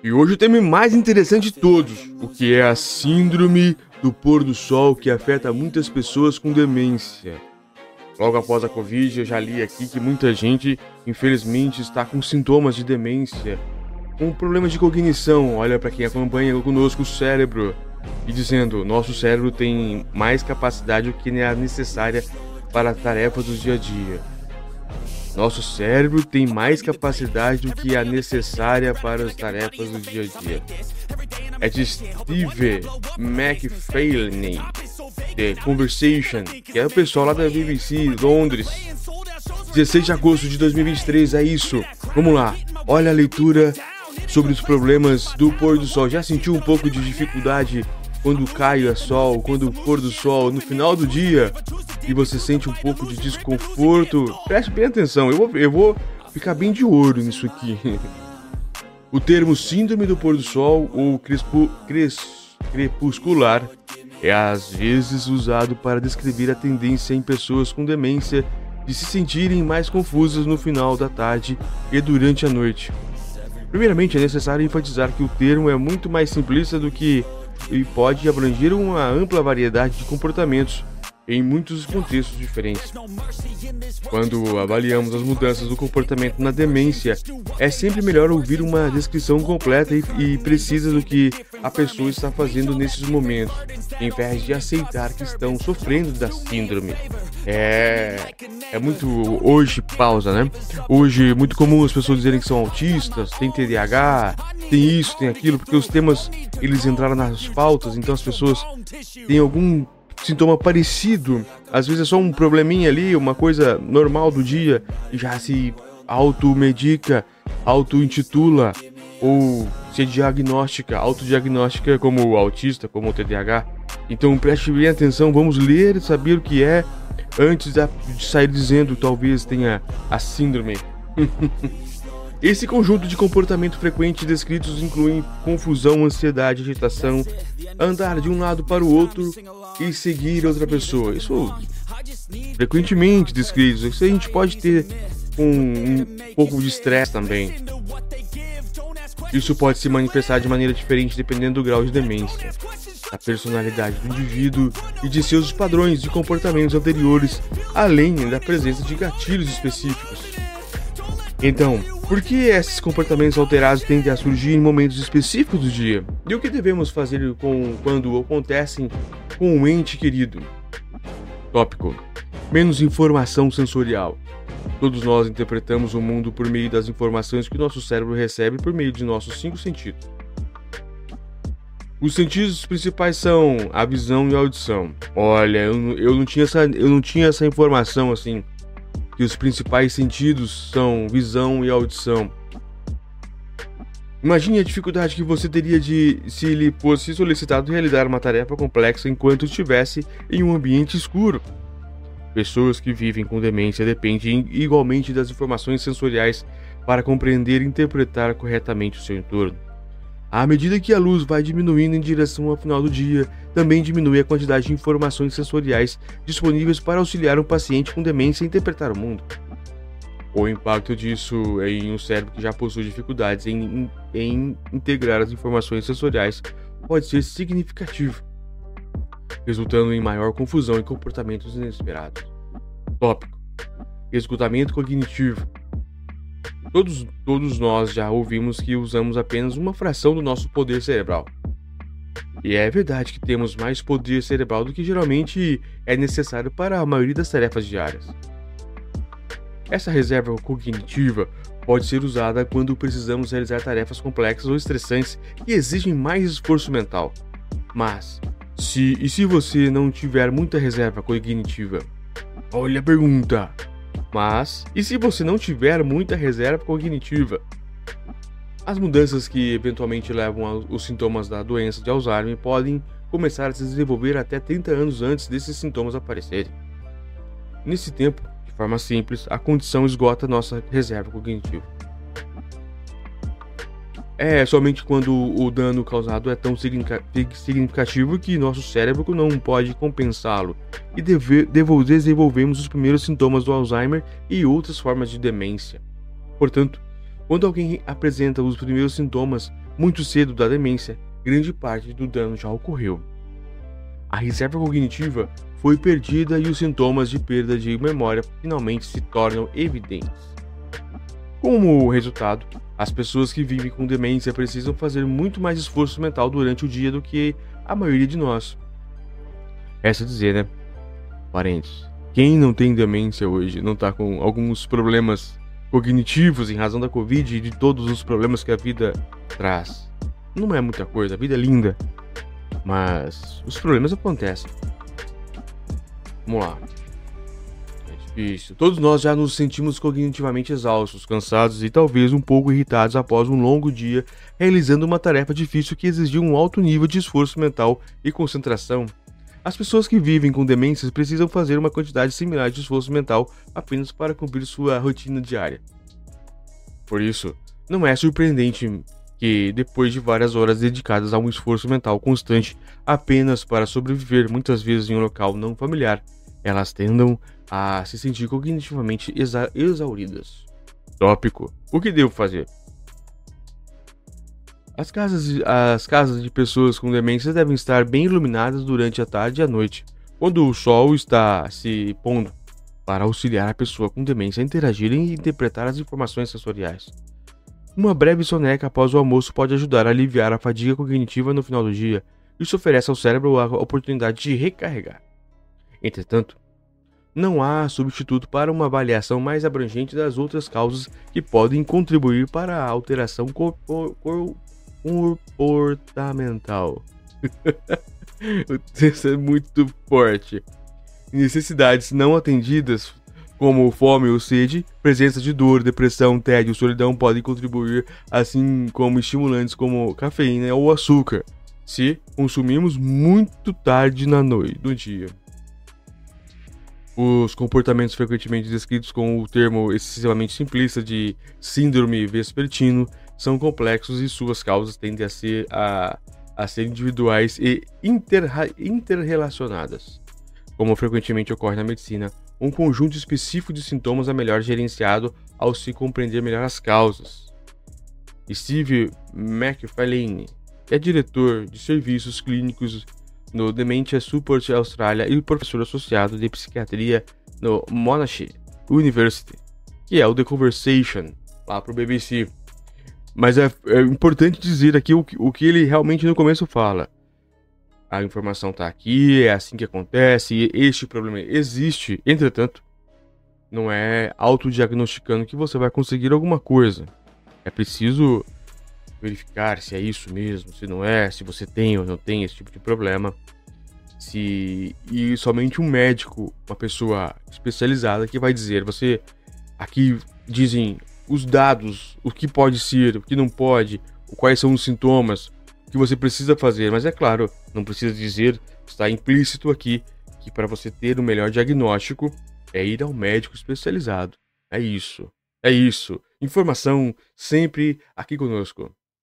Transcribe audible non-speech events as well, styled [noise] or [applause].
E hoje o tema mais interessante de todos, o que é a síndrome do pôr do sol que afeta muitas pessoas com demência. Logo após a Covid, eu já li aqui que muita gente, infelizmente, está com sintomas de demência, com problemas de cognição. Olha para quem acompanha conosco o cérebro e dizendo: nosso cérebro tem mais capacidade do que é necessária para tarefas do dia a dia. Nosso cérebro tem mais capacidade do que a necessária para as tarefas do dia a dia. É de Steve McFarlane, The Conversation, que é o pessoal lá da BBC Londres. 16 de agosto de 2023, é isso. Vamos lá. Olha a leitura sobre os problemas do pôr do sol. Já sentiu um pouco de dificuldade quando cai o sol, quando o pôr do sol no final do dia e você sente um pouco de desconforto? Preste bem atenção, eu vou, eu vou ficar bem de olho nisso aqui. [laughs] O termo síndrome do pôr do sol ou crespo, cres, crepuscular é às vezes usado para descrever a tendência em pessoas com demência de se sentirem mais confusas no final da tarde e durante a noite. Primeiramente, é necessário enfatizar que o termo é muito mais simplista do que e pode abranger uma ampla variedade de comportamentos em muitos contextos diferentes. Quando avaliamos as mudanças do comportamento na demência, é sempre melhor ouvir uma descrição completa e, e precisa do que a pessoa está fazendo nesses momentos, em vez de aceitar que estão sofrendo da síndrome. É, é muito hoje pausa, né? Hoje é muito comum as pessoas dizerem que são autistas, têm TDAH, tem isso, tem aquilo, porque os temas eles entraram nas pautas, então as pessoas têm algum sintoma parecido, às vezes é só um probleminha ali, uma coisa normal do dia, e já se automedica, auto-intitula ou se diagnóstica, autodiagnóstica como autista, como TDAH. Então preste bem atenção, vamos ler e saber o que é antes de sair dizendo talvez tenha a síndrome. [laughs] Esse conjunto de comportamento frequente descritos incluem confusão, ansiedade, agitação, andar de um lado para o outro e seguir outra pessoa. Isso frequentemente descritos. Isso a gente pode ter um, um pouco de estresse também. Isso pode se manifestar de maneira diferente dependendo do grau de demência, da personalidade do indivíduo e de seus padrões de comportamentos anteriores, além da presença de gatilhos específicos. Então, por que esses comportamentos alterados tendem a surgir em momentos específicos do dia? E o que devemos fazer com, quando acontecem com um ente querido? Tópico: Menos informação sensorial. Todos nós interpretamos o mundo por meio das informações que o nosso cérebro recebe por meio de nossos cinco sentidos. Os sentidos principais são a visão e a audição. Olha, eu, eu, não, tinha essa, eu não tinha essa informação assim que os principais sentidos são visão e audição. Imagine a dificuldade que você teria de se lhe fosse solicitado realizar uma tarefa complexa enquanto estivesse em um ambiente escuro. Pessoas que vivem com demência dependem igualmente das informações sensoriais para compreender e interpretar corretamente o seu entorno. À medida que a luz vai diminuindo em direção ao final do dia, também diminui a quantidade de informações sensoriais disponíveis para auxiliar um paciente com demência a interpretar o mundo. O impacto disso em um cérebro que já possui dificuldades em, em integrar as informações sensoriais pode ser significativo, resultando em maior confusão e comportamentos inesperados. Tópico: Esgotamento cognitivo Todos, todos nós já ouvimos que usamos apenas uma fração do nosso poder cerebral. E é verdade que temos mais poder cerebral do que geralmente é necessário para a maioria das tarefas diárias. Essa reserva cognitiva pode ser usada quando precisamos realizar tarefas complexas ou estressantes que exigem mais esforço mental. Mas, se e se você não tiver muita reserva cognitiva? Olha a pergunta! Mas, e se você não tiver muita reserva cognitiva? As mudanças que eventualmente levam aos sintomas da doença de Alzheimer podem começar a se desenvolver até 30 anos antes desses sintomas aparecerem. Nesse tempo, de forma simples, a condição esgota nossa reserva cognitiva. É somente quando o dano causado é tão significativo que nosso cérebro não pode compensá-lo e desenvolvemos os primeiros sintomas do Alzheimer e outras formas de demência. Portanto, quando alguém apresenta os primeiros sintomas, muito cedo da demência, grande parte do dano já ocorreu. A reserva cognitiva foi perdida e os sintomas de perda de memória finalmente se tornam evidentes. Como resultado, as pessoas que vivem com demência precisam fazer muito mais esforço mental durante o dia do que a maioria de nós. Essa dizer, né? Parentes, quem não tem demência hoje, não está com alguns problemas cognitivos em razão da Covid e de todos os problemas que a vida traz. Não é muita coisa, a vida é linda, mas os problemas acontecem. Vamos lá. Difícil. Todos nós já nos sentimos cognitivamente exaustos, cansados e talvez um pouco irritados após um longo dia realizando uma tarefa difícil que exigiu um alto nível de esforço mental e concentração. As pessoas que vivem com demências precisam fazer uma quantidade similar de esforço mental apenas para cumprir sua rotina diária. Por isso, não é surpreendente que, depois de várias horas dedicadas a um esforço mental constante apenas para sobreviver, muitas vezes em um local não familiar, elas tendam a se sentir cognitivamente exa exauridas. Tópico: O que devo fazer? As casas, as casas de pessoas com demência devem estar bem iluminadas durante a tarde e a noite, quando o sol está se pondo, para auxiliar a pessoa com demência a interagir e interpretar as informações sensoriais. Uma breve soneca após o almoço pode ajudar a aliviar a fadiga cognitiva no final do dia. Isso oferece ao cérebro a oportunidade de recarregar. Entretanto, não há substituto para uma avaliação mais abrangente das outras causas que podem contribuir para a alteração comportamental. [laughs] Isso é muito forte. Necessidades não atendidas, como fome ou sede, presença de dor, depressão, tédio, solidão podem contribuir, assim como estimulantes como cafeína ou açúcar, se consumimos muito tarde na noite, no dia. Os comportamentos frequentemente descritos com o termo excessivamente simplista de síndrome vespertino são complexos e suas causas tendem a ser, a, a ser individuais e interrelacionadas. Como frequentemente ocorre na medicina, um conjunto específico de sintomas é melhor gerenciado ao se compreender melhor as causas. Steve McFarlane é diretor de serviços clínicos no Dementia Support Australia e professor associado de psiquiatria no Monash University, que é o The Conversation, lá para o BBC. Mas é, é importante dizer aqui o, o que ele realmente no começo fala. A informação está aqui, é assim que acontece, este problema existe. Entretanto, não é autodiagnosticando que você vai conseguir alguma coisa. É preciso verificar se é isso mesmo, se não é, se você tem ou não tem esse tipo de problema. Se e somente um médico, uma pessoa especializada que vai dizer, você aqui dizem os dados, o que pode ser, o que não pode, quais são os sintomas que você precisa fazer. Mas é claro, não precisa dizer, está implícito aqui que para você ter o melhor diagnóstico é ir ao médico especializado. É isso. É isso. Informação sempre aqui conosco.